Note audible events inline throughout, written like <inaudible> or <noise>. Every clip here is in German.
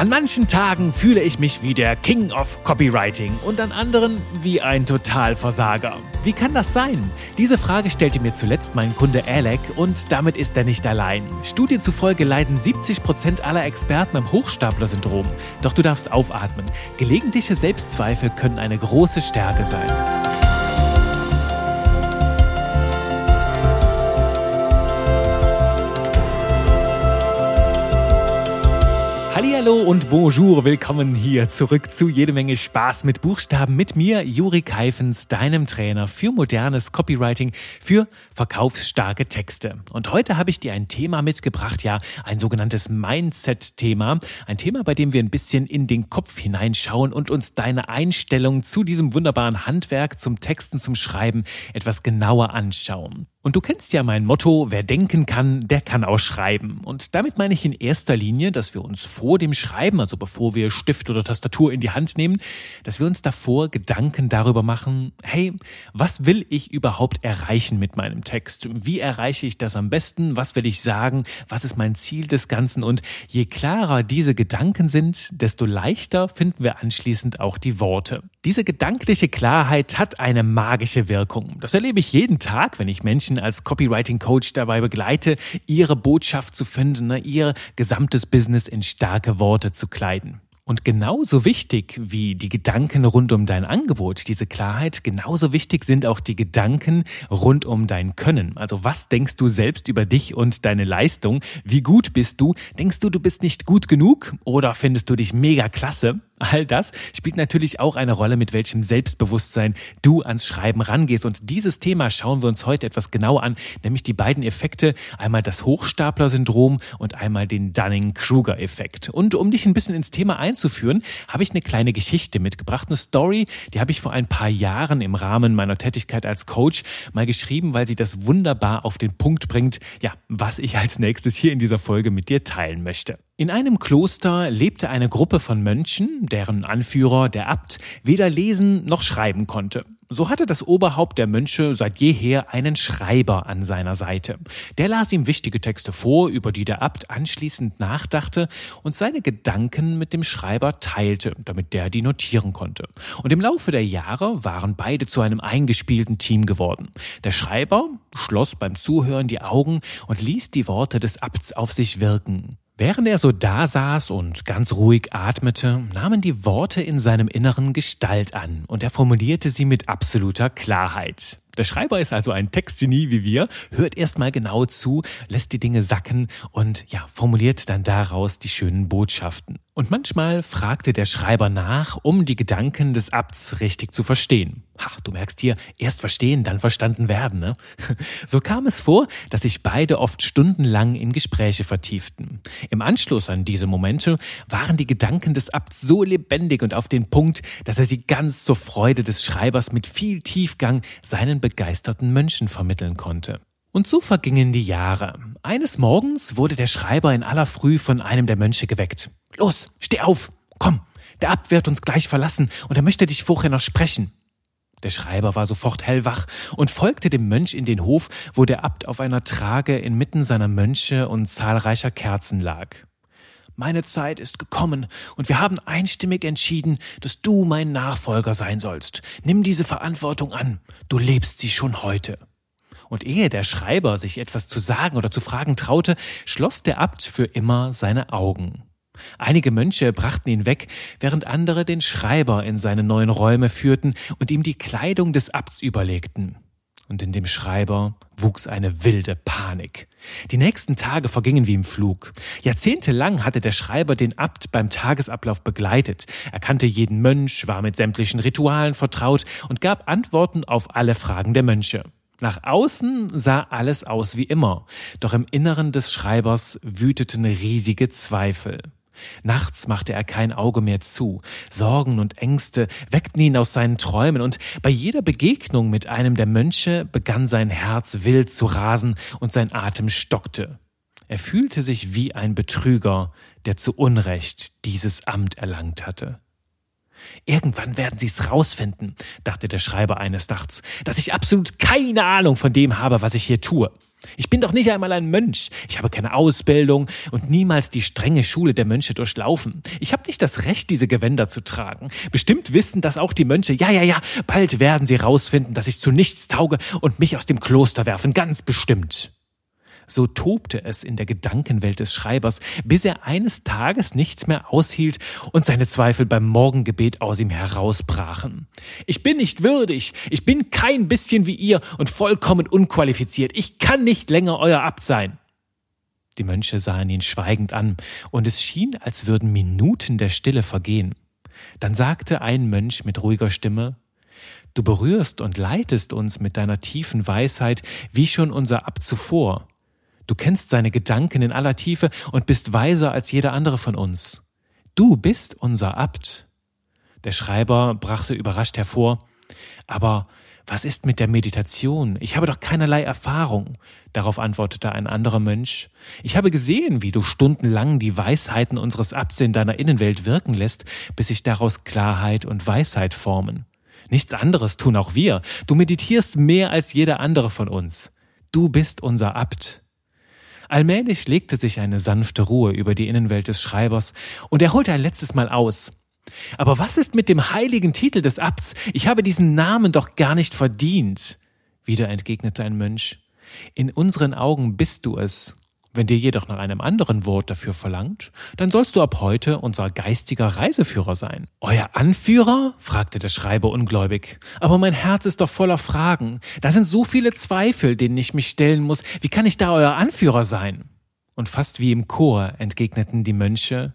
An manchen Tagen fühle ich mich wie der King of Copywriting und an anderen wie ein Totalversager. Wie kann das sein? Diese Frage stellte mir zuletzt mein Kunde Alec und damit ist er nicht allein. Studien zufolge leiden 70% aller Experten am Hochstapler-Syndrom. Doch du darfst aufatmen. Gelegentliche Selbstzweifel können eine große Stärke sein. Und bonjour, willkommen hier zurück zu jede Menge Spaß mit Buchstaben mit mir, Juri Keifens, deinem Trainer für modernes Copywriting, für verkaufsstarke Texte. Und heute habe ich dir ein Thema mitgebracht, ja, ein sogenanntes Mindset-Thema, ein Thema, bei dem wir ein bisschen in den Kopf hineinschauen und uns deine Einstellung zu diesem wunderbaren Handwerk, zum Texten, zum Schreiben etwas genauer anschauen. Und du kennst ja mein Motto, wer denken kann, der kann auch schreiben. Und damit meine ich in erster Linie, dass wir uns vor dem Schreiben, also bevor wir Stift oder Tastatur in die Hand nehmen, dass wir uns davor Gedanken darüber machen, hey, was will ich überhaupt erreichen mit meinem Text? Wie erreiche ich das am besten? Was will ich sagen? Was ist mein Ziel des Ganzen? Und je klarer diese Gedanken sind, desto leichter finden wir anschließend auch die Worte. Diese gedankliche Klarheit hat eine magische Wirkung. Das erlebe ich jeden Tag, wenn ich Menschen Menschen als Copywriting-Coach dabei begleite, ihre Botschaft zu finden, ne, ihr gesamtes Business in starke Worte zu kleiden. Und genauso wichtig wie die Gedanken rund um dein Angebot, diese Klarheit, genauso wichtig sind auch die Gedanken rund um dein Können. Also was denkst du selbst über dich und deine Leistung? Wie gut bist du? Denkst du, du bist nicht gut genug? Oder findest du dich mega klasse? All das spielt natürlich auch eine Rolle, mit welchem Selbstbewusstsein du ans Schreiben rangehst. Und dieses Thema schauen wir uns heute etwas genauer an, nämlich die beiden Effekte, einmal das Hochstapler-Syndrom und einmal den Dunning-Kruger-Effekt. Und um dich ein bisschen ins Thema einzuführen, habe ich eine kleine Geschichte mitgebracht, eine Story, die habe ich vor ein paar Jahren im Rahmen meiner Tätigkeit als Coach mal geschrieben, weil sie das wunderbar auf den Punkt bringt, ja, was ich als nächstes hier in dieser Folge mit dir teilen möchte. In einem Kloster lebte eine Gruppe von Mönchen, deren Anführer, der Abt, weder lesen noch schreiben konnte. So hatte das Oberhaupt der Mönche seit jeher einen Schreiber an seiner Seite. Der las ihm wichtige Texte vor, über die der Abt anschließend nachdachte und seine Gedanken mit dem Schreiber teilte, damit der die notieren konnte. Und im Laufe der Jahre waren beide zu einem eingespielten Team geworden. Der Schreiber schloss beim Zuhören die Augen und ließ die Worte des Abts auf sich wirken. Während er so dasaß und ganz ruhig atmete, nahmen die Worte in seinem Inneren Gestalt an und er formulierte sie mit absoluter Klarheit. Der Schreiber ist also ein Textgenie wie wir, hört erstmal genau zu, lässt die Dinge sacken und ja, formuliert dann daraus die schönen Botschaften. Und manchmal fragte der Schreiber nach, um die Gedanken des Abts richtig zu verstehen. Ha, du merkst hier, erst verstehen, dann verstanden werden. Ne? <laughs> So kam es vor, dass sich beide oft stundenlang in Gespräche vertieften. Im Anschluss an diese Momente waren die Gedanken des Abts so lebendig und auf den Punkt, dass er sie ganz zur Freude des Schreibers mit viel Tiefgang seinen begeisterten Mönchen vermitteln konnte. Und so vergingen die Jahre. Eines Morgens wurde der Schreiber in aller Früh von einem der Mönche geweckt. Los, steh auf, komm, der Abt wird uns gleich verlassen und er möchte dich vorher noch sprechen. Der Schreiber war sofort hellwach und folgte dem Mönch in den Hof, wo der Abt auf einer Trage inmitten seiner Mönche und zahlreicher Kerzen lag. Meine Zeit ist gekommen und wir haben einstimmig entschieden, dass du mein Nachfolger sein sollst. Nimm diese Verantwortung an. Du lebst sie schon heute. Und ehe der Schreiber sich etwas zu sagen oder zu fragen traute, schloss der Abt für immer seine Augen. Einige Mönche brachten ihn weg, während andere den Schreiber in seine neuen Räume führten und ihm die Kleidung des Abts überlegten. Und in dem Schreiber wuchs eine wilde Panik. Die nächsten Tage vergingen wie im Flug. Jahrzehntelang hatte der Schreiber den Abt beim Tagesablauf begleitet. Er kannte jeden Mönch, war mit sämtlichen Ritualen vertraut und gab Antworten auf alle Fragen der Mönche. Nach außen sah alles aus wie immer, doch im Inneren des Schreibers wüteten riesige Zweifel. Nachts machte er kein Auge mehr zu. Sorgen und Ängste weckten ihn aus seinen Träumen, und bei jeder Begegnung mit einem der Mönche begann sein Herz wild zu rasen und sein Atem stockte. Er fühlte sich wie ein Betrüger, der zu Unrecht dieses Amt erlangt hatte. Irgendwann werden sie es rausfinden, dachte der Schreiber eines Nachts, dass ich absolut keine Ahnung von dem habe, was ich hier tue. Ich bin doch nicht einmal ein Mönch. Ich habe keine Ausbildung und niemals die strenge Schule der Mönche durchlaufen. Ich habe nicht das Recht, diese Gewänder zu tragen. Bestimmt wissen das auch die Mönche. Ja, ja, ja, bald werden sie rausfinden, dass ich zu nichts tauge und mich aus dem Kloster werfen. Ganz bestimmt. So tobte es in der Gedankenwelt des Schreibers, bis er eines Tages nichts mehr aushielt und seine Zweifel beim Morgengebet aus ihm herausbrachen. Ich bin nicht würdig, ich bin kein bisschen wie ihr und vollkommen unqualifiziert, ich kann nicht länger euer Abt sein. Die Mönche sahen ihn schweigend an, und es schien, als würden Minuten der Stille vergehen. Dann sagte ein Mönch mit ruhiger Stimme Du berührst und leitest uns mit deiner tiefen Weisheit, wie schon unser Abt zuvor. Du kennst seine Gedanken in aller Tiefe und bist weiser als jeder andere von uns. Du bist unser Abt. Der Schreiber brachte überrascht hervor, aber was ist mit der Meditation? Ich habe doch keinerlei Erfahrung. Darauf antwortete ein anderer Mönch. Ich habe gesehen, wie du stundenlang die Weisheiten unseres Abts in deiner Innenwelt wirken lässt, bis sich daraus Klarheit und Weisheit formen. Nichts anderes tun auch wir. Du meditierst mehr als jeder andere von uns. Du bist unser Abt. Allmählich legte sich eine sanfte Ruhe über die Innenwelt des Schreibers, und er holte ein letztes Mal aus. Aber was ist mit dem heiligen Titel des Abts? Ich habe diesen Namen doch gar nicht verdient. Wieder entgegnete ein Mönch. In unseren Augen bist du es, wenn dir jedoch nach einem anderen Wort dafür verlangt, dann sollst du ab heute unser geistiger Reiseführer sein. Euer Anführer? fragte der Schreiber ungläubig. Aber mein Herz ist doch voller Fragen. Da sind so viele Zweifel, denen ich mich stellen muss. Wie kann ich da euer Anführer sein? Und fast wie im Chor entgegneten die Mönche,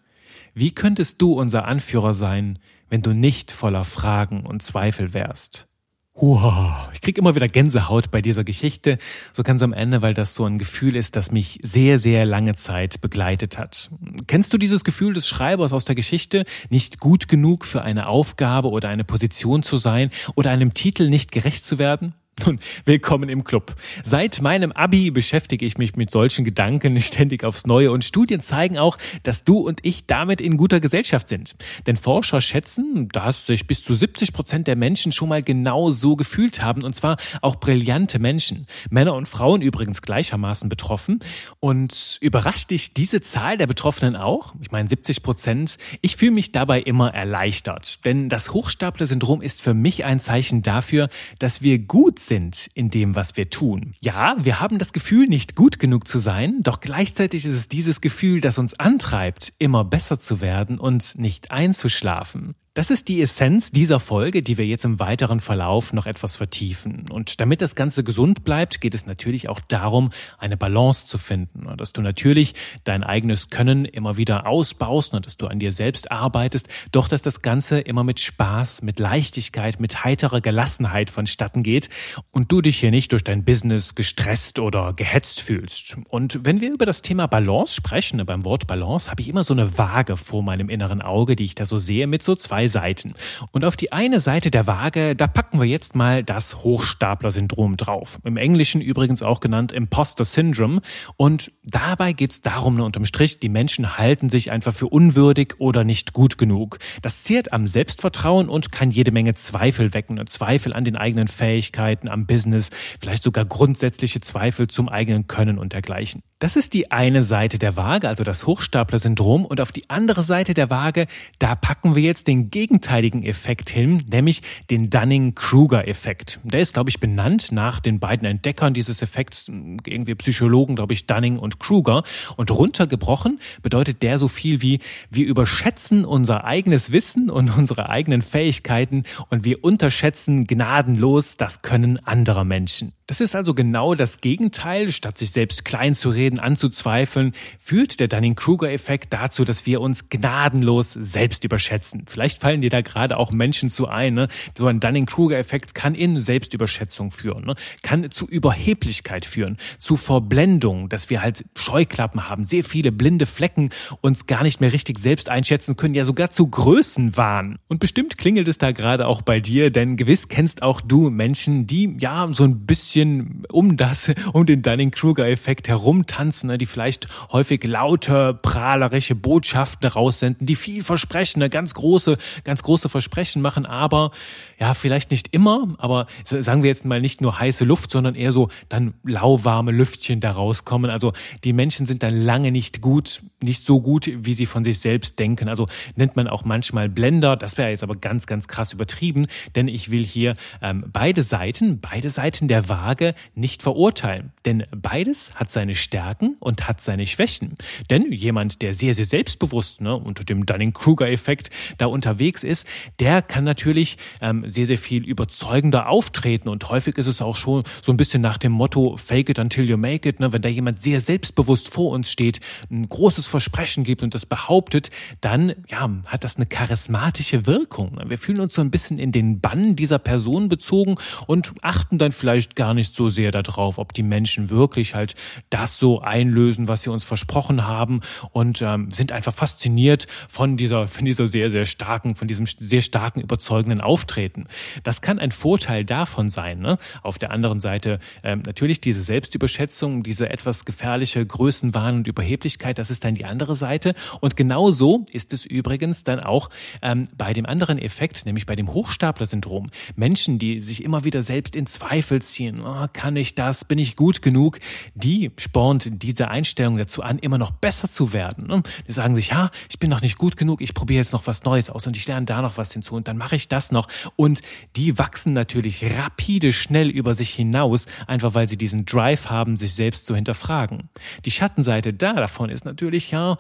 wie könntest du unser Anführer sein, wenn du nicht voller Fragen und Zweifel wärst? Wow, ich krieg immer wieder Gänsehaut bei dieser Geschichte, so ganz am Ende, weil das so ein Gefühl ist, das mich sehr, sehr lange Zeit begleitet hat. Kennst du dieses Gefühl des Schreibers aus der Geschichte, nicht gut genug für eine Aufgabe oder eine Position zu sein oder einem Titel nicht gerecht zu werden? Nun, willkommen im Club. Seit meinem Abi beschäftige ich mich mit solchen Gedanken ständig aufs Neue und Studien zeigen auch, dass du und ich damit in guter Gesellschaft sind. Denn Forscher schätzen, dass sich bis zu 70 Prozent der Menschen schon mal genau so gefühlt haben und zwar auch brillante Menschen. Männer und Frauen übrigens gleichermaßen betroffen. Und überrascht dich diese Zahl der Betroffenen auch? Ich meine 70 Prozent. Ich fühle mich dabei immer erleichtert. Denn das Hochstapler-Syndrom ist für mich ein Zeichen dafür, dass wir gut sind in dem, was wir tun. Ja, wir haben das Gefühl, nicht gut genug zu sein, doch gleichzeitig ist es dieses Gefühl, das uns antreibt, immer besser zu werden und nicht einzuschlafen. Das ist die Essenz dieser Folge, die wir jetzt im weiteren Verlauf noch etwas vertiefen. Und damit das Ganze gesund bleibt, geht es natürlich auch darum, eine Balance zu finden. Dass du natürlich dein eigenes Können immer wieder ausbaust und dass du an dir selbst arbeitest, doch dass das Ganze immer mit Spaß, mit Leichtigkeit, mit heiterer Gelassenheit vonstatten geht und du dich hier nicht durch dein Business gestresst oder gehetzt fühlst. Und wenn wir über das Thema Balance sprechen, beim Wort Balance, habe ich immer so eine Waage vor meinem inneren Auge, die ich da so sehe, mit so zwei zwei Seiten. Und auf die eine Seite der Waage, da packen wir jetzt mal das Hochstapler-Syndrom drauf. Im Englischen übrigens auch genannt Imposter Syndrome. Und dabei geht es darum, unterm Strich, die Menschen halten sich einfach für unwürdig oder nicht gut genug. Das zehrt am Selbstvertrauen und kann jede Menge Zweifel wecken. Zweifel an den eigenen Fähigkeiten, am Business, vielleicht sogar grundsätzliche Zweifel zum eigenen Können und dergleichen. Das ist die eine Seite der Waage, also das Hochstapler-Syndrom. Und auf die andere Seite der Waage, da packen wir jetzt den gegenteiligen Effekt hin, nämlich den Dunning-Kruger-Effekt. Der ist, glaube ich, benannt nach den beiden Entdeckern dieses Effekts, irgendwie Psychologen, glaube ich, Dunning und Kruger. Und runtergebrochen bedeutet der so viel wie, wir überschätzen unser eigenes Wissen und unsere eigenen Fähigkeiten und wir unterschätzen gnadenlos das Können anderer Menschen. Das ist also genau das Gegenteil. Statt sich selbst klein zu reden, anzuzweifeln, führt der Dunning-Kruger-Effekt dazu, dass wir uns gnadenlos selbst überschätzen. Vielleicht fallen dir da gerade auch Menschen zu ein. Ne? So ein Dunning-Kruger-Effekt kann in Selbstüberschätzung führen, ne? kann zu Überheblichkeit führen, zu Verblendung, dass wir halt Scheuklappen haben, sehr viele blinde Flecken, uns gar nicht mehr richtig selbst einschätzen können, ja sogar zu Größenwahn. Und bestimmt klingelt es da gerade auch bei dir, denn gewiss kennst auch du Menschen, die ja so ein bisschen bisschen um das, um den Dunning-Kruger-Effekt herum tanzen, ne, die vielleicht häufig laute, prahlerische Botschaften raussenden, die viel versprechen, ne, ganz große, ganz große Versprechen machen, aber ja, vielleicht nicht immer, aber sagen wir jetzt mal nicht nur heiße Luft, sondern eher so dann lauwarme Lüftchen da rauskommen. Also die Menschen sind dann lange nicht gut, nicht so gut, wie sie von sich selbst denken. Also nennt man auch manchmal Blender. Das wäre jetzt aber ganz, ganz krass übertrieben, denn ich will hier ähm, beide Seiten, beide Seiten der Waage nicht verurteilen. Denn beides hat seine Stärken und hat seine Schwächen. Denn jemand, der sehr, sehr selbstbewusst ne, unter dem Dunning-Kruger-Effekt da unterwegs ist, der kann natürlich ähm, sehr, sehr viel überzeugender auftreten und häufig ist es auch schon so ein bisschen nach dem Motto Fake it until you make it. Ne? Wenn da jemand sehr selbstbewusst vor uns steht, ein großes Versprechen gibt und das behauptet, dann ja, hat das eine charismatische Wirkung. Wir fühlen uns so ein bisschen in den Bann dieser Person bezogen und achten dann vielleicht gar nicht so sehr darauf, ob die Menschen wirklich halt das so einlösen, was sie uns versprochen haben und ähm, sind einfach fasziniert von dieser, von dieser sehr, sehr starken, von diesem sehr starken, überzeugenden Auftreten. Das kann ein Vorteil davon sein. Ne? Auf der anderen Seite ähm, natürlich diese Selbstüberschätzung, diese etwas gefährliche Größenwahn und Überheblichkeit, das ist dann die andere Seite. Und genauso ist es übrigens dann auch ähm, bei dem anderen Effekt, nämlich bei dem Hochstapler-Syndrom. Menschen, die sich immer wieder selbst in Zweifel ziehen, oh, kann ich das, bin ich gut genug, die spornt diese Einstellung dazu an, immer noch besser zu werden. Die sagen sich, ja, ich bin noch nicht gut genug, ich probiere jetzt noch was Neues aus und ich lerne da noch was hinzu und dann mache ich das noch. Und die wachsen natürlich rapide schnell über sich hinaus, einfach weil sie diesen Drive haben, sich selbst zu hinterfragen. Die Schattenseite da davon ist natürlich, ja,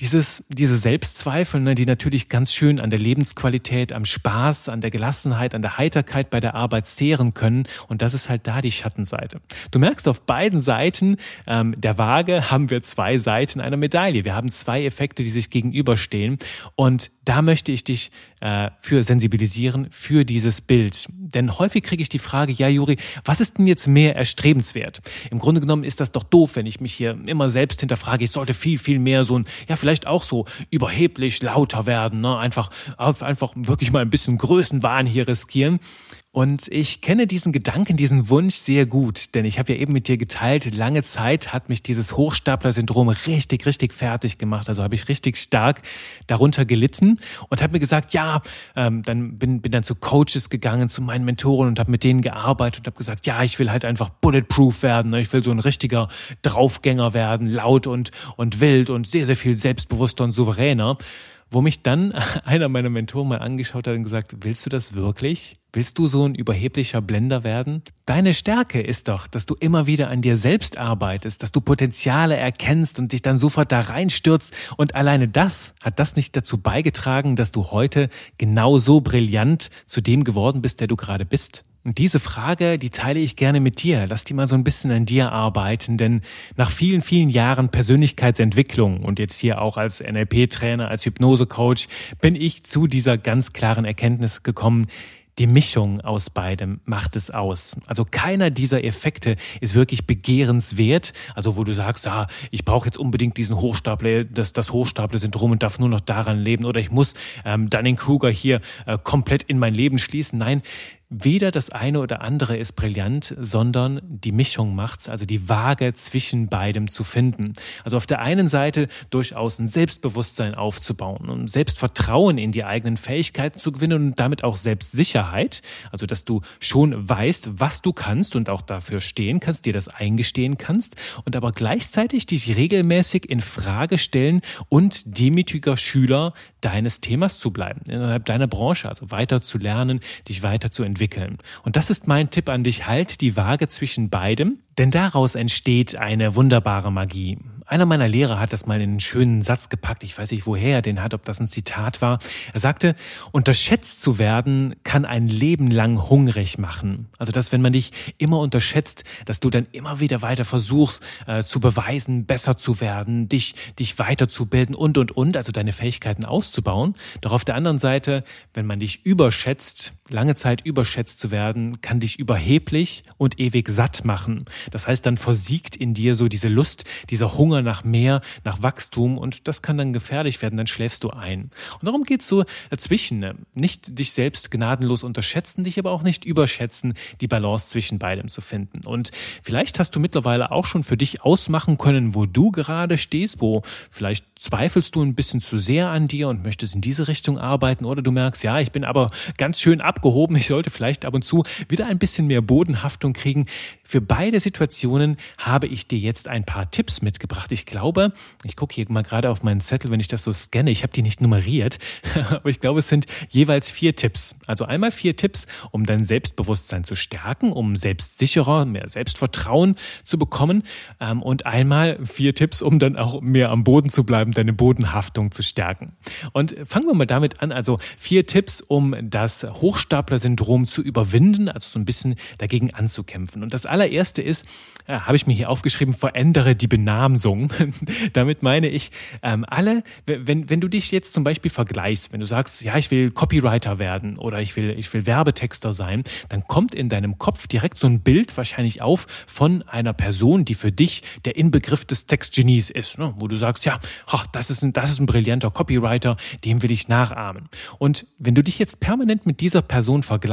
dieses, diese Selbstzweifel, ne, die natürlich ganz schön an der Lebensqualität, am Spaß, an der Gelassenheit, an der Heiterkeit bei der Arbeit zehren können. Und das ist halt da die Schattenseite. Du merkst, auf beiden Seiten ähm, der Waage haben wir zwei Seiten einer Medaille. Wir haben zwei Effekte, die sich gegenüberstehen. Und da möchte ich dich äh, für sensibilisieren, für dieses Bild. Denn häufig kriege ich die Frage, ja Juri, was ist denn jetzt mehr erstrebenswert? Im Grunde genommen ist das doch doof, wenn ich mich hier immer selbst hinterfrage. Ich sollte viel, viel mehr so ein, ja vielleicht auch so überheblich lauter werden, ne? einfach, einfach wirklich mal ein bisschen Größenwahn hier riskieren. Und ich kenne diesen Gedanken, diesen Wunsch sehr gut, denn ich habe ja eben mit dir geteilt, lange Zeit hat mich dieses Hochstapler-Syndrom richtig, richtig fertig gemacht. Also habe ich richtig stark darunter gelitten und habe mir gesagt, ja, ähm, dann bin, bin dann zu Coaches gegangen, zu meinen Mentoren und habe mit denen gearbeitet und habe gesagt, ja, ich will halt einfach bulletproof werden. Ne? Ich will so ein richtiger Draufgänger werden, laut und, und wild und sehr, sehr viel selbstbewusster und souveräner wo mich dann <laughs> einer meiner Mentoren mal angeschaut hat und gesagt, willst du das wirklich? Willst du so ein überheblicher Blender werden? Deine Stärke ist doch, dass du immer wieder an dir selbst arbeitest, dass du Potenziale erkennst und dich dann sofort da reinstürzt. Und alleine das hat das nicht dazu beigetragen, dass du heute genauso brillant zu dem geworden bist, der du gerade bist. Und diese Frage, die teile ich gerne mit dir. Lass die mal so ein bisschen an dir arbeiten, denn nach vielen, vielen Jahren Persönlichkeitsentwicklung und jetzt hier auch als NLP-Trainer, als Hypnose-Coach, bin ich zu dieser ganz klaren Erkenntnis gekommen, die Mischung aus beidem macht es aus. Also keiner dieser Effekte ist wirklich begehrenswert. Also wo du sagst, ah, ich brauche jetzt unbedingt diesen Hochstapler, das, das Hochstapler-Syndrom und darf nur noch daran leben oder ich muss ähm, Dunning-Kruger hier äh, komplett in mein Leben schließen. Nein, weder das eine oder andere ist brillant, sondern die Mischung macht's, also die Waage zwischen beidem zu finden. Also auf der einen Seite durchaus ein Selbstbewusstsein aufzubauen und Selbstvertrauen in die eigenen Fähigkeiten zu gewinnen und damit auch Selbstsicherheit, also dass du schon weißt, was du kannst und auch dafür stehen kannst, dir das eingestehen kannst und aber gleichzeitig dich regelmäßig in Frage stellen und demütiger Schüler deines Themas zu bleiben, innerhalb deiner Branche, also weiter zu lernen, dich weiter zu entwickeln. Und das ist mein Tipp an dich, halt die Waage zwischen beidem, denn daraus entsteht eine wunderbare Magie. Einer meiner Lehrer hat das mal in einen schönen Satz gepackt. Ich weiß nicht, woher er den hat, ob das ein Zitat war. Er sagte, unterschätzt zu werden kann ein Leben lang hungrig machen. Also, dass wenn man dich immer unterschätzt, dass du dann immer wieder weiter versuchst äh, zu beweisen, besser zu werden, dich, dich weiterzubilden und, und, und, also deine Fähigkeiten auszubauen. Doch auf der anderen Seite, wenn man dich überschätzt, lange Zeit überschätzt zu werden, kann dich überheblich und ewig satt machen. Das heißt, dann versiegt in dir so diese Lust, dieser Hunger, nach mehr, nach Wachstum und das kann dann gefährlich werden, dann schläfst du ein. Und darum geht's so dazwischen. Ne? Nicht dich selbst gnadenlos unterschätzen, dich aber auch nicht überschätzen, die Balance zwischen beidem zu finden. Und vielleicht hast du mittlerweile auch schon für dich ausmachen können, wo du gerade stehst, wo vielleicht zweifelst du ein bisschen zu sehr an dir und möchtest in diese Richtung arbeiten oder du merkst, ja, ich bin aber ganz schön abgehoben, ich sollte vielleicht ab und zu wieder ein bisschen mehr Bodenhaftung kriegen. Für beide Situationen habe ich dir jetzt ein paar Tipps mitgebracht. Ich glaube, ich gucke hier mal gerade auf meinen Zettel, wenn ich das so scanne, ich habe die nicht nummeriert, <laughs> aber ich glaube, es sind jeweils vier Tipps. Also einmal vier Tipps, um dein Selbstbewusstsein zu stärken, um selbstsicherer, mehr Selbstvertrauen zu bekommen ähm, und einmal vier Tipps, um dann auch mehr am Boden zu bleiben, deine Bodenhaftung zu stärken. Und fangen wir mal damit an, also vier Tipps, um das Hochstapler-Syndrom zu überwinden, also so ein bisschen dagegen anzukämpfen. Und das allererste ist, äh, habe ich mir hier aufgeschrieben, verändere die Benamsung. <laughs> damit meine ich, ähm, alle, wenn, wenn du dich jetzt zum Beispiel vergleichst, wenn du sagst, ja, ich will Copywriter werden oder ich will, ich will Werbetexter sein, dann kommt in deinem Kopf direkt so ein Bild wahrscheinlich auf von einer Person, die für dich der Inbegriff des Textgenies ist, ne? wo du sagst, ja, ach, das ist ein, das ist ein brillanter Copywriter, dem will ich nachahmen. Und wenn du dich jetzt permanent mit dieser Person vergleichst,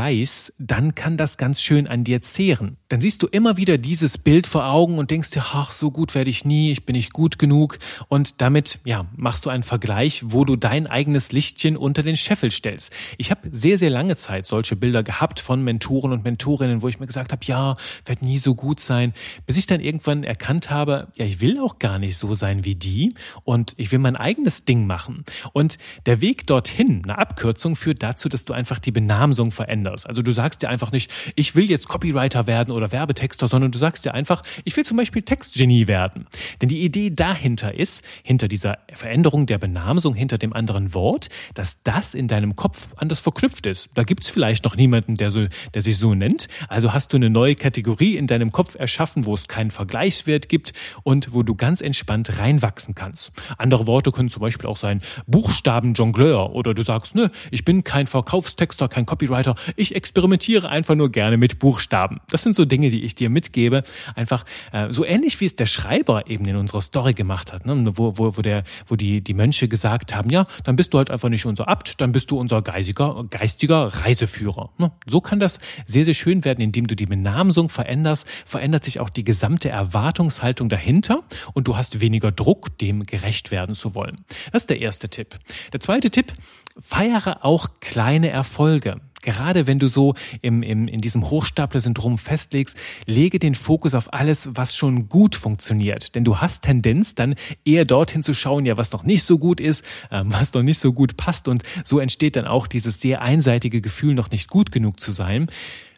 dann kann das ganz schön an dir zehren. Dann siehst du immer wieder dieses Bild vor Augen und denkst dir, ach, so gut werde ich nie, ich bin nicht gut genug. Und damit, ja, machst du einen Vergleich, wo du dein eigenes Lichtchen unter den Scheffel stellst. Ich habe sehr, sehr lange Zeit solche Bilder gehabt von Mentoren und Mentorinnen, wo ich mir gesagt habe, ja, werde nie so gut sein, bis ich dann irgendwann erkannt habe, ja, ich will auch gar nicht so sein wie die und ich will mein eigenes Ding machen. Und der Weg dorthin, eine Abkürzung, führt dazu, dass du einfach die Benamsung veränderst. Also du sagst dir einfach nicht, ich will jetzt Copywriter werden oder Werbetexter, sondern du sagst dir einfach, ich will zum Beispiel Textgenie werden. Denn die Idee dahinter ist, hinter dieser Veränderung der Benamsung, hinter dem anderen Wort, dass das in deinem Kopf anders verknüpft ist. Da gibt's vielleicht noch niemanden, der, so, der sich so nennt. Also hast du eine neue Kategorie in deinem Kopf erschaffen, wo es keinen Vergleichswert gibt und wo du ganz entspannt reinwachsen kannst. Andere Worte können zum Beispiel auch sein Buchstabenjongleur oder du sagst, ne, ich bin kein Verkaufstexter, kein Copywriter, ich experimentiere einfach nur gerne mit Buchstaben. Das sind so Dinge, die ich dir mitgebe. Einfach äh, so ähnlich wie es der Schreiber eben in unserer Story gemacht hat, ne? wo, wo, wo, der, wo die, die Mönche gesagt haben, ja, dann bist du halt einfach nicht unser Abt, dann bist du unser geistiger, geistiger Reiseführer. Ne? So kann das sehr, sehr schön werden, indem du die Benamsung veränderst, verändert sich auch die gesamte Erwartungshaltung dahinter und du hast weniger Druck, dem gerecht werden zu wollen. Das ist der erste Tipp. Der zweite Tipp, feiere auch kleine Erfolge. Gerade wenn du so im, im, in diesem Hochstapler-Syndrom festlegst, lege den Fokus auf alles, was schon gut funktioniert. Denn du hast Tendenz, dann eher dorthin zu schauen, ja, was noch nicht so gut ist, ähm, was noch nicht so gut passt. Und so entsteht dann auch dieses sehr einseitige Gefühl, noch nicht gut genug zu sein.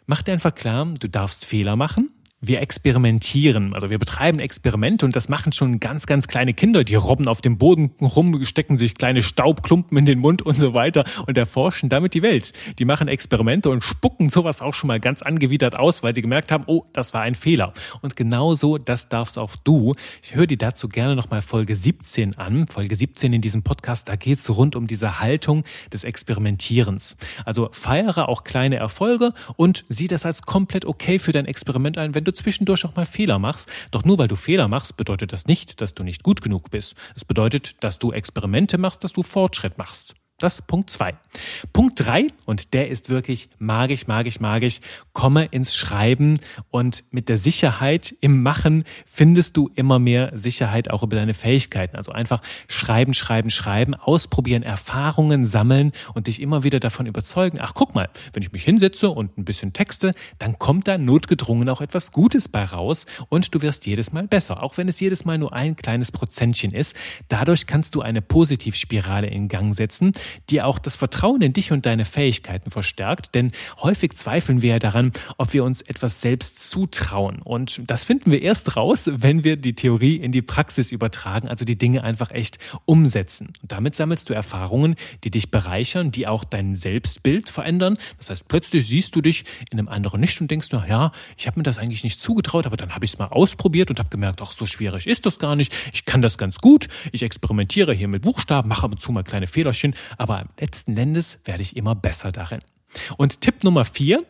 Mach dir einfach klar, du darfst Fehler machen wir experimentieren. Also wir betreiben Experimente und das machen schon ganz, ganz kleine Kinder. Die robben auf dem Boden rum, stecken sich kleine Staubklumpen in den Mund und so weiter und erforschen damit die Welt. Die machen Experimente und spucken sowas auch schon mal ganz angewidert aus, weil sie gemerkt haben, oh, das war ein Fehler. Und genauso, das darfst auch du. Ich höre dir dazu gerne nochmal Folge 17 an. Folge 17 in diesem Podcast, da geht's rund um diese Haltung des Experimentierens. Also feiere auch kleine Erfolge und sieh das als komplett okay für dein Experiment ein, wenn du zwischendurch auch mal Fehler machst. Doch nur weil du Fehler machst, bedeutet das nicht, dass du nicht gut genug bist. Es bedeutet, dass du Experimente machst, dass du Fortschritt machst. Das ist Punkt zwei. Punkt drei und der ist wirklich magisch, magisch, magisch. Komme ins Schreiben und mit der Sicherheit im Machen findest du immer mehr Sicherheit auch über deine Fähigkeiten. Also einfach schreiben, schreiben, schreiben, ausprobieren, Erfahrungen sammeln und dich immer wieder davon überzeugen. Ach, guck mal, wenn ich mich hinsetze und ein bisschen texte, dann kommt da notgedrungen auch etwas Gutes bei raus und du wirst jedes Mal besser. Auch wenn es jedes Mal nur ein kleines Prozentchen ist. Dadurch kannst du eine Positivspirale in Gang setzen die auch das Vertrauen in dich und deine Fähigkeiten verstärkt. Denn häufig zweifeln wir ja daran, ob wir uns etwas selbst zutrauen. Und das finden wir erst raus, wenn wir die Theorie in die Praxis übertragen, also die Dinge einfach echt umsetzen. Und damit sammelst du Erfahrungen, die dich bereichern, die auch dein Selbstbild verändern. Das heißt, plötzlich siehst du dich in einem anderen nicht und denkst, na ja, ich habe mir das eigentlich nicht zugetraut, aber dann habe ich es mal ausprobiert und habe gemerkt, ach, so schwierig ist das gar nicht. Ich kann das ganz gut. Ich experimentiere hier mit Buchstaben, mache ab und zu mal kleine Fehlerchen, aber letzten Endes werde ich immer besser darin. Und Tipp Nummer vier,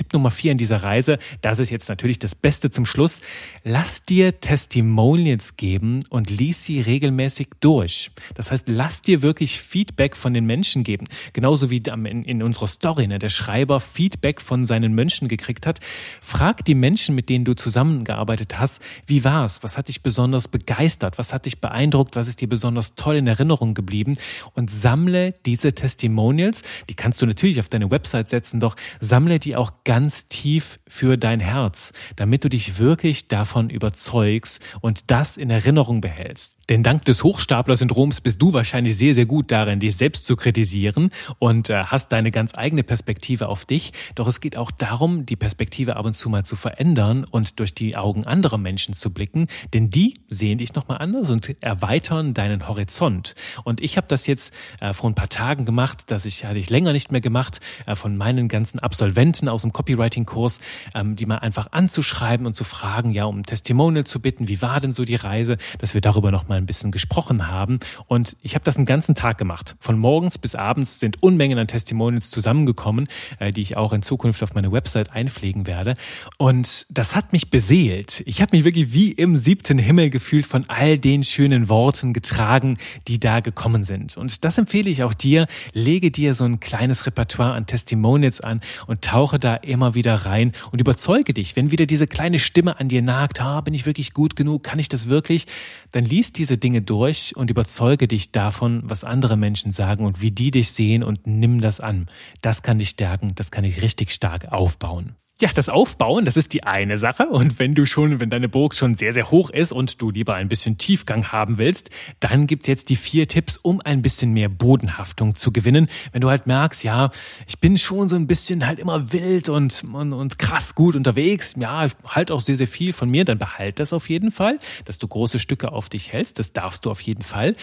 Tipp Nummer vier in dieser Reise, das ist jetzt natürlich das Beste zum Schluss. Lass dir Testimonials geben und lies sie regelmäßig durch. Das heißt, lass dir wirklich Feedback von den Menschen geben. Genauso wie in, unserer Story, ne, der Schreiber Feedback von seinen Menschen gekriegt hat. Frag die Menschen, mit denen du zusammengearbeitet hast, wie war's? Was hat dich besonders begeistert? Was hat dich beeindruckt? Was ist dir besonders toll in Erinnerung geblieben? Und sammle diese Testimonials. Die kannst du natürlich auf deine Website setzen, doch sammle die auch ganz tief für dein Herz, damit du dich wirklich davon überzeugst und das in Erinnerung behältst. Denn dank des Hochstapler-Syndroms bist du wahrscheinlich sehr, sehr gut darin, dich selbst zu kritisieren und äh, hast deine ganz eigene Perspektive auf dich. Doch es geht auch darum, die Perspektive ab und zu mal zu verändern und durch die Augen anderer Menschen zu blicken, denn die sehen dich nochmal anders und erweitern deinen Horizont. Und ich habe das jetzt äh, vor ein paar Tagen gemacht, das ich hatte ich länger nicht mehr gemacht, äh, von meinen ganzen Absolventen aus dem Copywriting-Kurs, ähm, die mal einfach anzuschreiben und zu fragen, ja, um ein Testimonial zu bitten, wie war denn so die Reise, dass wir darüber nochmal ein bisschen gesprochen haben. Und ich habe das einen ganzen Tag gemacht. Von morgens bis abends sind Unmengen an Testimonials zusammengekommen, äh, die ich auch in Zukunft auf meine Website einpflegen werde. Und das hat mich beseelt. Ich habe mich wirklich wie im siebten Himmel gefühlt von all den schönen Worten getragen, die da gekommen sind. Und das empfehle ich auch dir. Lege dir so ein kleines Repertoire an Testimonials an und tauche da immer wieder rein und überzeuge dich, wenn wieder diese kleine Stimme an dir nagt, ah, bin ich wirklich gut genug, kann ich das wirklich, dann liest diese Dinge durch und überzeuge dich davon, was andere Menschen sagen und wie die dich sehen und nimm das an. Das kann dich stärken, das kann dich richtig stark aufbauen. Ja, das Aufbauen, das ist die eine Sache. Und wenn du schon, wenn deine Burg schon sehr, sehr hoch ist und du lieber ein bisschen Tiefgang haben willst, dann gibt's jetzt die vier Tipps, um ein bisschen mehr Bodenhaftung zu gewinnen. Wenn du halt merkst, ja, ich bin schon so ein bisschen halt immer wild und, und, und krass gut unterwegs, ja, ich halt auch sehr, sehr viel von mir, dann behalt das auf jeden Fall, dass du große Stücke auf dich hältst. Das darfst du auf jeden Fall.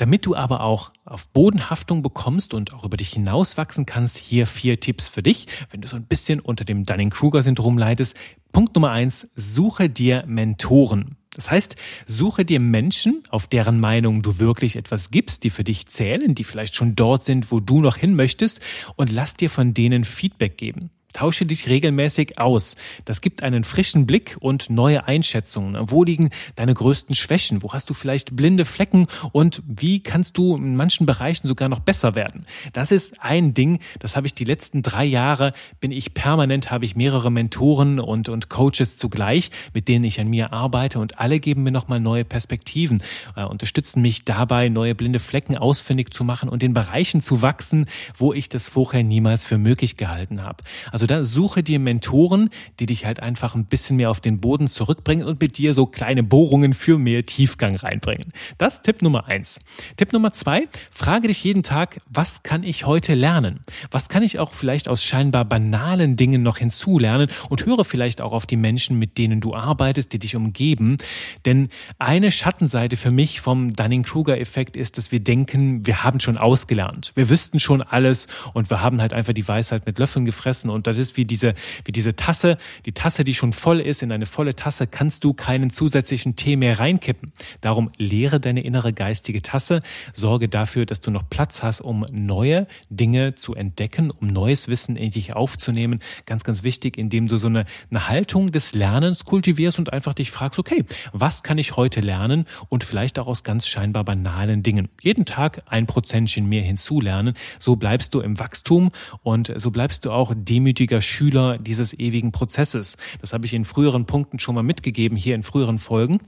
Damit du aber auch auf Bodenhaftung bekommst und auch über dich hinauswachsen kannst, hier vier Tipps für dich, wenn du so ein bisschen unter dem Dunning-Kruger-Syndrom leidest. Punkt Nummer eins, suche dir Mentoren. Das heißt, suche dir Menschen, auf deren Meinung du wirklich etwas gibst, die für dich zählen, die vielleicht schon dort sind, wo du noch hin möchtest und lass dir von denen Feedback geben. Tausche dich regelmäßig aus. Das gibt einen frischen Blick und neue Einschätzungen. Wo liegen deine größten Schwächen? Wo hast du vielleicht blinde Flecken? Und wie kannst du in manchen Bereichen sogar noch besser werden? Das ist ein Ding, das habe ich die letzten drei Jahre, bin ich permanent, habe ich mehrere Mentoren und, und Coaches zugleich, mit denen ich an mir arbeite und alle geben mir nochmal neue Perspektiven, äh, unterstützen mich dabei, neue blinde Flecken ausfindig zu machen und in Bereichen zu wachsen, wo ich das vorher niemals für möglich gehalten habe. Also also da suche dir Mentoren, die dich halt einfach ein bisschen mehr auf den Boden zurückbringen und mit dir so kleine Bohrungen für mehr Tiefgang reinbringen. Das Tipp Nummer eins. Tipp Nummer zwei, frage dich jeden Tag, was kann ich heute lernen? Was kann ich auch vielleicht aus scheinbar banalen Dingen noch hinzulernen und höre vielleicht auch auf die Menschen, mit denen du arbeitest, die dich umgeben. Denn eine Schattenseite für mich vom Dunning-Kruger-Effekt ist, dass wir denken, wir haben schon ausgelernt. Wir wüssten schon alles und wir haben halt einfach die Weisheit mit Löffeln gefressen und das ist wie diese, wie diese Tasse. Die Tasse, die schon voll ist, in eine volle Tasse kannst du keinen zusätzlichen Tee mehr reinkippen. Darum leere deine innere geistige Tasse. Sorge dafür, dass du noch Platz hast, um neue Dinge zu entdecken, um neues Wissen in dich aufzunehmen. Ganz, ganz wichtig, indem du so eine, eine Haltung des Lernens kultivierst und einfach dich fragst, okay, was kann ich heute lernen und vielleicht auch aus ganz scheinbar banalen Dingen. Jeden Tag ein Prozentchen mehr hinzulernen. So bleibst du im Wachstum und so bleibst du auch demütig demütiger Schüler dieses ewigen Prozesses. Das habe ich in früheren Punkten schon mal mitgegeben, hier in früheren Folgen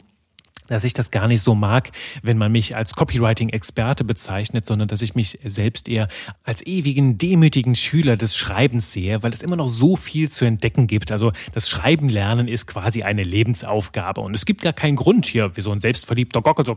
dass ich das gar nicht so mag, wenn man mich als Copywriting-Experte bezeichnet, sondern dass ich mich selbst eher als ewigen, demütigen Schüler des Schreibens sehe, weil es immer noch so viel zu entdecken gibt. Also das Schreiben lernen ist quasi eine Lebensaufgabe und es gibt gar keinen Grund hier, wie so ein selbstverliebter Gocke so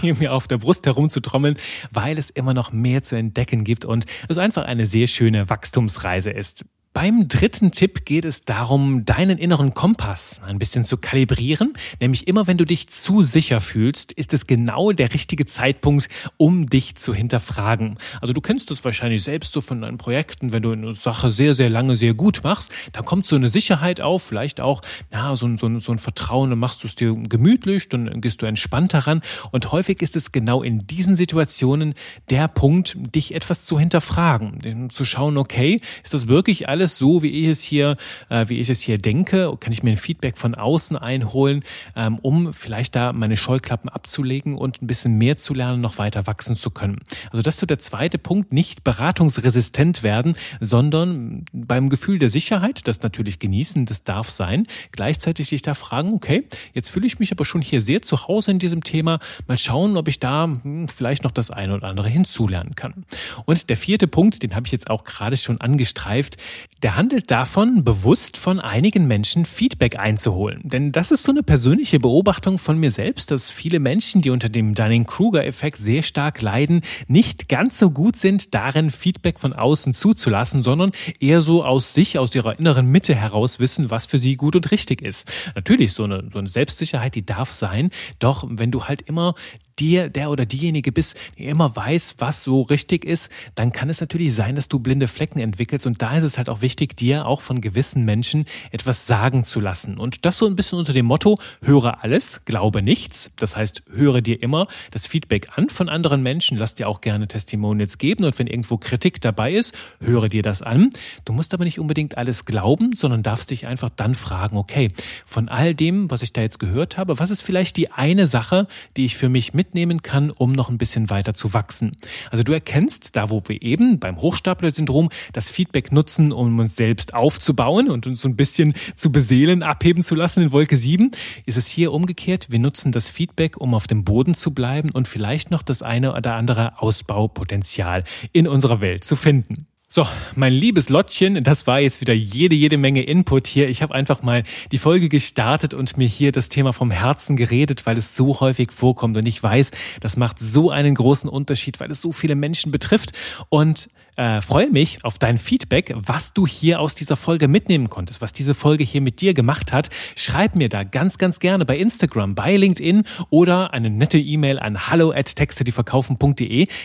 hier mir auf der Brust herumzutrommeln, weil es immer noch mehr zu entdecken gibt und es einfach eine sehr schöne Wachstumsreise ist. Beim dritten Tipp geht es darum, deinen inneren Kompass ein bisschen zu kalibrieren. Nämlich immer, wenn du dich zu sicher fühlst, ist es genau der richtige Zeitpunkt, um dich zu hinterfragen. Also du kennst das wahrscheinlich selbst so von deinen Projekten, wenn du eine Sache sehr, sehr lange sehr gut machst, dann kommt so eine Sicherheit auf, vielleicht auch na, so, so, so ein Vertrauen, dann machst du es dir gemütlich, dann gehst du entspannt daran. Und häufig ist es genau in diesen Situationen der Punkt, dich etwas zu hinterfragen, zu schauen, okay, ist das wirklich alles alles so, wie ich es hier, äh, wie ich es hier denke? Kann ich mir ein Feedback von außen einholen, ähm, um vielleicht da meine Scheuklappen abzulegen und ein bisschen mehr zu lernen, noch weiter wachsen zu können? Also das ist so der zweite Punkt, nicht beratungsresistent werden, sondern beim Gefühl der Sicherheit, das natürlich genießen, das darf sein, gleichzeitig dich da fragen, okay, jetzt fühle ich mich aber schon hier sehr zu Hause in diesem Thema, mal schauen, ob ich da hm, vielleicht noch das eine oder andere hinzulernen kann. Und der vierte Punkt, den habe ich jetzt auch gerade schon angestreift, der handelt davon, bewusst von einigen Menschen Feedback einzuholen. Denn das ist so eine persönliche Beobachtung von mir selbst, dass viele Menschen, die unter dem Dunning-Kruger-Effekt sehr stark leiden, nicht ganz so gut sind, darin Feedback von außen zuzulassen, sondern eher so aus sich, aus ihrer inneren Mitte heraus wissen, was für sie gut und richtig ist. Natürlich, so eine, so eine Selbstsicherheit, die darf sein, doch wenn du halt immer dir, der oder diejenige bist, der immer weiß, was so richtig ist, dann kann es natürlich sein, dass du blinde Flecken entwickelst. Und da ist es halt auch wichtig, dir auch von gewissen Menschen etwas sagen zu lassen. Und das so ein bisschen unter dem Motto, höre alles, glaube nichts. Das heißt, höre dir immer das Feedback an von anderen Menschen. Lass dir auch gerne Testimonials geben. Und wenn irgendwo Kritik dabei ist, höre dir das an. Du musst aber nicht unbedingt alles glauben, sondern darfst dich einfach dann fragen, okay, von all dem, was ich da jetzt gehört habe, was ist vielleicht die eine Sache, die ich für mich mit mitnehmen kann, um noch ein bisschen weiter zu wachsen. Also du erkennst, da wo wir eben beim Hochstapler-Syndrom das Feedback nutzen, um uns selbst aufzubauen und uns so ein bisschen zu beseelen, abheben zu lassen in Wolke 7, ist es hier umgekehrt. Wir nutzen das Feedback, um auf dem Boden zu bleiben und vielleicht noch das eine oder andere Ausbaupotenzial in unserer Welt zu finden. So, mein liebes Lottchen, das war jetzt wieder jede, jede Menge Input hier. Ich habe einfach mal die Folge gestartet und mir hier das Thema vom Herzen geredet, weil es so häufig vorkommt. Und ich weiß, das macht so einen großen Unterschied, weil es so viele Menschen betrifft. Und äh, freue mich auf dein Feedback, was du hier aus dieser Folge mitnehmen konntest, was diese Folge hier mit dir gemacht hat. Schreib mir da ganz, ganz gerne bei Instagram, bei LinkedIn oder eine nette E-Mail an hallo at texte,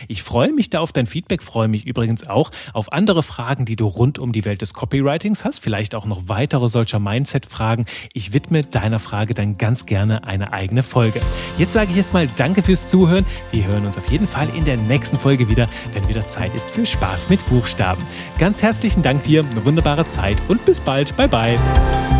Ich freue mich da auf dein Feedback, freue mich übrigens auch auf andere Fragen, die du rund um die Welt des Copywritings hast, vielleicht auch noch weitere solcher Mindset-Fragen. Ich widme deiner Frage dann ganz gerne eine eigene Folge. Jetzt sage ich erstmal Danke fürs Zuhören. Wir hören uns auf jeden Fall in der nächsten Folge wieder, wenn wieder Zeit ist für Spaß mit Buchstaben. Ganz herzlichen Dank dir, eine wunderbare Zeit und bis bald. Bye bye.